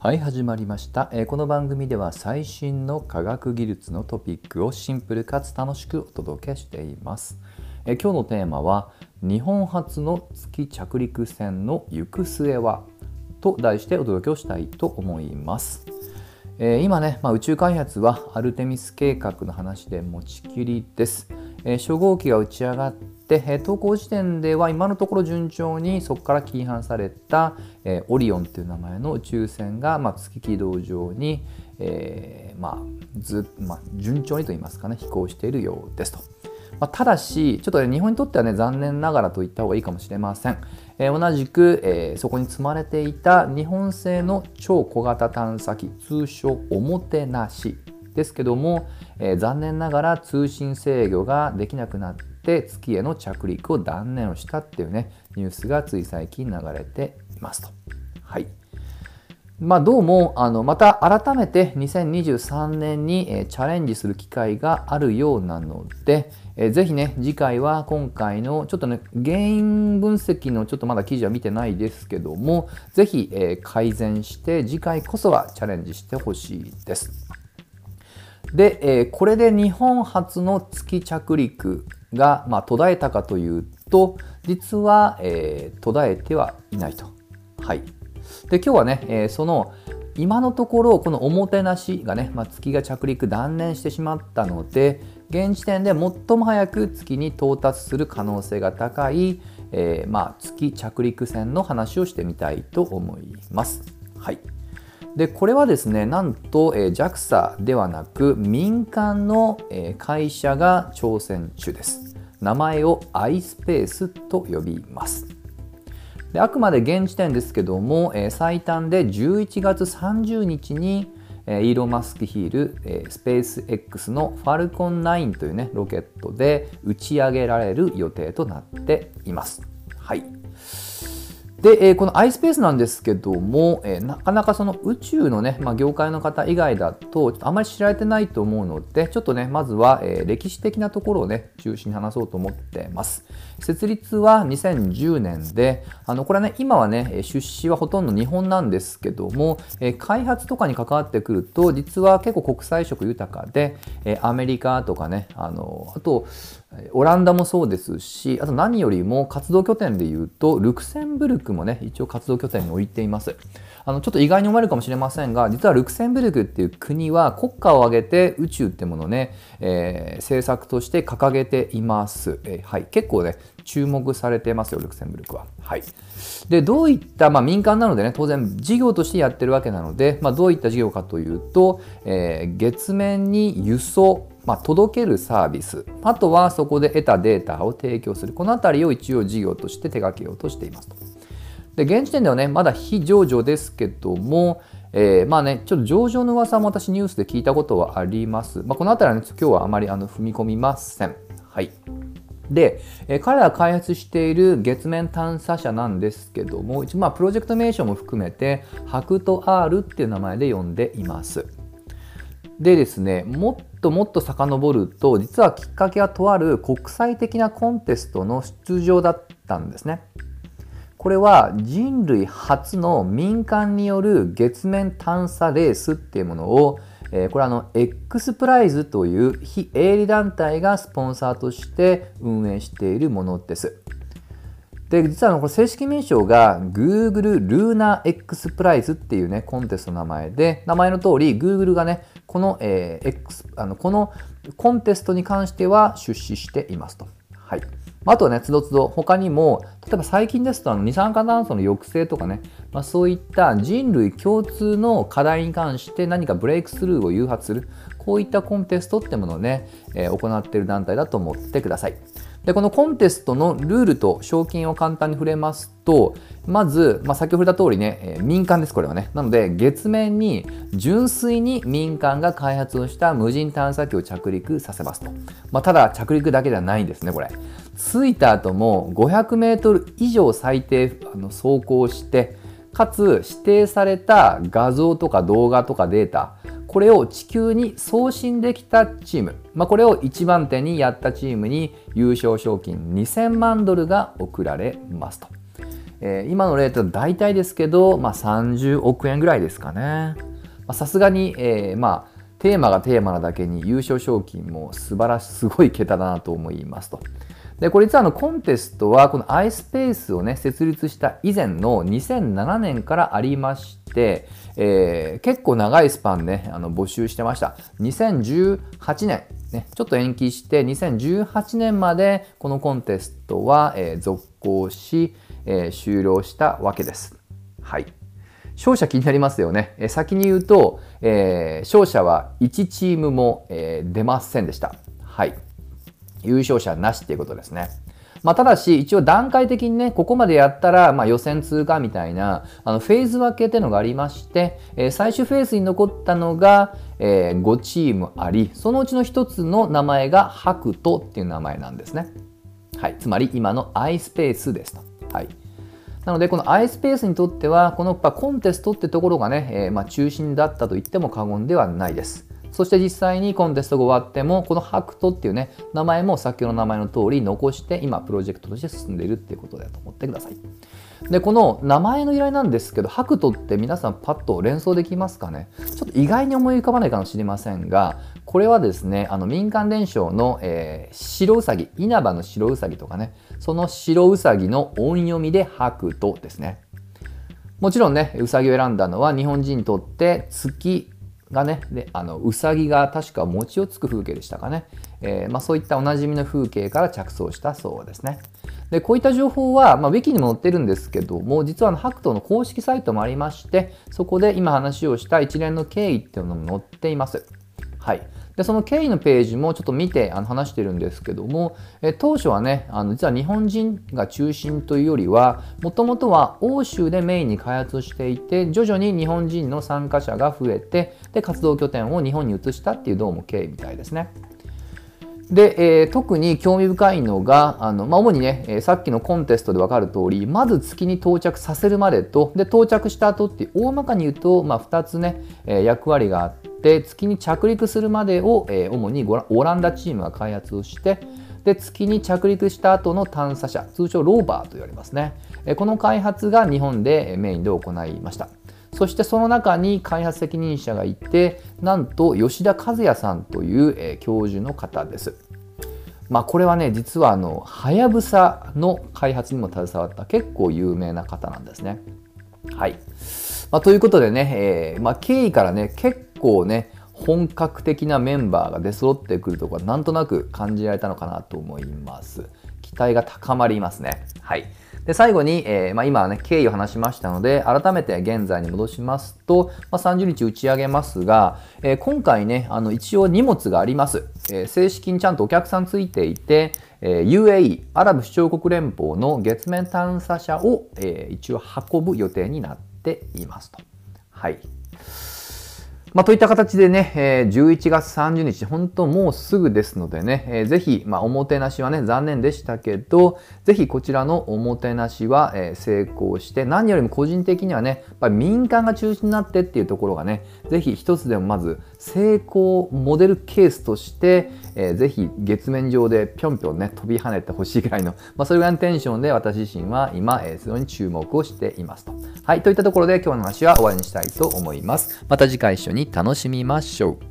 はい始まりました、えー、この番組では最新の科学技術のトピックをシンプルかつ楽しくお届けしています、えー、今日のテーマは日本初の月着陸船の行く末はと題してお届けをしたいと思います、えー、今ね、まあ、宇宙開発はアルテミス計画の話で持ちきりです、え初号機が打ち上がってで投稿時点では今のところ順調にそこから起反された、え、オリオンという名前の宇宙船が、まあ、月軌道上に、えー、まあずまあ、順調にといいますかね飛行しているようですと。まあ、ただし、ちょっと、ね、日本にとってはね、残念ながらと言った方がいいかもしれません。えー、同じく、えー、そこに積まれていた日本製の超小型探査機、通称おもてなしですけども、えー、残念ながら通信制御ができなくなってて月への着陸を断念をしたっていうねニュースがつい最近流れていますと。はいまあ、どうもあのまた改めて2023年に、えチャレンジする機会があるようなので、えー、ぜひね次回は今回のちょっとね原因分析のちょっとまだ記事は見てないですけどもぜひ、え、改善して次回こそはチャレンジしてほしいです。で、え、これで日本初の月着陸が、まあ、途絶えたかというと実は、えー、途絶えてはいないと。はい、で今日はね、えー、その今のところこのおもてなしがね、まあ、月が着陸断念してしまったので現時点で最も早く月に到達する可能性が高い、えー、まあ、月着陸船の話をしてみたいと思います。はいでこれはですねなんと、えー、JAXA ではなく民間の、えー、会社が挑戦中です名前を iSpace と呼びますであくまで現時点ですけども、えー、最短で11月30日にイーロン・マスクヒール、え、スペース X のファルコン9というねロケットで打ち上げられる予定となっています。はい。で、えー、この iSpace なんですけども、えー、なかなかその宇宙のね、まあ、業界の方以外だと、あまり知られてないと思うので、ちょっとね、まずは、えー、歴史的なところをね、中心に話そうと思ってます。設立は2010年で、あの、これはね、今はね、出資はほとんど日本なんですけども、えー、開発とかに関わってくると、実は結構国際色豊かで、えー、アメリカとかね、あの、あと、オランダもそうですし、あと何よりも活動拠点でいうと、ルクセンブルクもね、一応活動拠点に置いています。あの、ちょっと意外に思えるかもしれませんが、実はルクセンブルクっていう国は国家を挙げて宇宙ってものをね、えー、政策として掲げています。えー、はい。結構ね、注目されてますよ、ルクセンブルクは。はい。で、どういった、まあ民間なのでね、当然事業としてやってるわけなので、まあどういった事業かというと、えー、月面に輸送、まあ、届けるサービスあとはそこで得たデータを提供するこの辺りを一応事業として手掛けようとしていますと。で現時点ではねまだ非上場ですけども、えー、まあねちょっと上場の噂も私ニュースで聞いたことはあります。まあ、この辺りは、ね、今日はあまりあの踏み込みません。はい。で、えー、彼らが開発している月面探査車なんですけども、一応まあプロジェクト名称も含めて、ハクト R っていう名前で呼んでいます。でですね、もっともっと遡ると、実はきっかけはとある国際的なコンテストの出場だったんですね。これは人類初の民間による月面探査レースっていうものを、えー、これあの X プライズという非営利団体がスポンサーとして運営しているものです。で、実はこれ正式名称が Google Lunar X Prize っていうね、コンテストの名前で、名前の通り Google がね、この,、えー、X あのこのコンテストに関しては出資していますと。はい。あとはね、つどつど他にも、例えば最近ですとあの二酸化炭素の抑制とかね、まあ、そういった人類共通の課題に関して何かブレイクスルーを誘発する、こういったコンテストってものをね、えー、行っている団体だと思ってください。でこのコンテストのルールと賞金を簡単に触れますとまず、まあ、先ほど言った通りね、えー、民間ですこれはね。なので月面に純粋に民間が開発をした無人探査機を着陸させますと、まあ、ただ着陸だけではないんですねこれ。着いた後も500メートル以上最低あの走行してかつ指定された画像とか動画とかデータこれを地球に送信できたチーム、まあ、これを一番手にやったチームに優勝賞金2000万ドルが贈られますと。えー、今のレートは大体ですけど、まあ、30億円ぐらいですかね。さすがに、えー、まあテーマがテーマなだけに優勝賞金も素晴らしいすごい桁だなと思いますと。でこれ実はあのコンテストはこの iSpace をね設立した以前の2007年からありまして、えー、結構長いスパンねあの募集してました2018年ね、ちょっと延期して2018年までこのコンテストは、えー、続行し、えー、終了したわけです。はい。勝者気になりますよね。えー、先に言うと、えー、勝者は1チームも、えー、出ませんでした。はい。優勝者なしっていうことですね。まあ、ただし、一応段階的にね、ここまでやったら、まあ、予選通過みたいな、あの、フェーズ分けっていうのがありまして、えー、最終フェーズに残ったのが、えー、5チームあり、そのうちの1つの名前がハクトっていう名前なんですね。はい。つまり、今の iSpace ですと。はい。なので、この iSpace にとっては、このコンテストってところがね、えー、まあ、中心だったと言っても過言ではないです。そして実際にコンテストが終わっても、このハクトっていうね、名前も先ほどの名前の通り残して、今、プロジェクトとして進んでいるっていうことだと思ってください。で、この名前の由来なんですけど、ハクトって皆さんパッと連想できますかね？ちょっと意外に思い浮かばないかもしれませんが、これはですね、あの民間伝承の、えー、白うさぎ、稲葉の白うさぎとかね、その白うさぎの音読みでハクトですね。もちろんね、うさぎを選んだのは日本人にとって月がね、であのうさぎが確か餅をつく風景でしたかね、えー、まあ、そういったおなじみの風景から着想したそうですね。でこういった情報は、まあ、ウィキにも載ってるんですけども実はあの白桃の公式サイトもありましてそこで今話をした一連の経緯っていうのも載っています。はい、でその経緯のページもちょっと見てあの話してるんですけどもえ当初はねあの実は日本人が中心というよりはもともとは欧州でメインに開発していて徐々に日本人の参加者が増えてで活動拠点を日本に移したっていうどうも経緯みたいですね。で、えー、特に興味深いのが、あのまあ、主にね、えー、さっきのコンテストで分かる通り、まず月に到着させるまでと、で到着した後って大まかに言うと、まあ、2つね、えー、役割があって、月に着陸するまでを、えー、主にオランダチームが開発をして、で月に着陸した後の探査車、通称ローバーと言われますね。えー、この開発が日本でメインで行いました。そしてその中に開発責任者がいてなんと吉田和也さんという、え教授の方です。まあ、これはね実はあのはやぶさの開発にも携わった結構有名な方なんですね。はい、まあ、ということでね、えー、まあ、経緯からね結構ね本格的なメンバーが出揃ってくるところなんとなく感じられたのかなと思います。期待が高まりますね。はい。で最後に、えー、まあ、今はね、経緯を話しましたので、改めて現在に戻しますと、まあ、30日打ち上げますが、えー、今回ね、あの一応荷物があります。えー、正式にちゃんとお客さんついていて、え UAE、アラブ首長国連邦の月面探査車を、え一応運ぶ予定になっていますと。はい。まあ、といった形でね、え、11月30日、本当もうすぐですのでね、えー、ぜひ、まあ、おもてなしはね、残念でしたけど、ぜひこちらのおもてなしは、え、成功して、何よりも個人的にはね、やっぱり民間が中心になってっていうところがね、ぜひ一つでもまず成功モデルケースとして、えー、ぜひ月面上でぴょんぴょんね、飛び跳ねてほしいぐらいの、まあ、それぐらいのテンションで私自身は今、えー、それに注目をしていますと。はい、といったところで今日の話は終わりにしたいと思います。また次回一緒に楽しみましょう。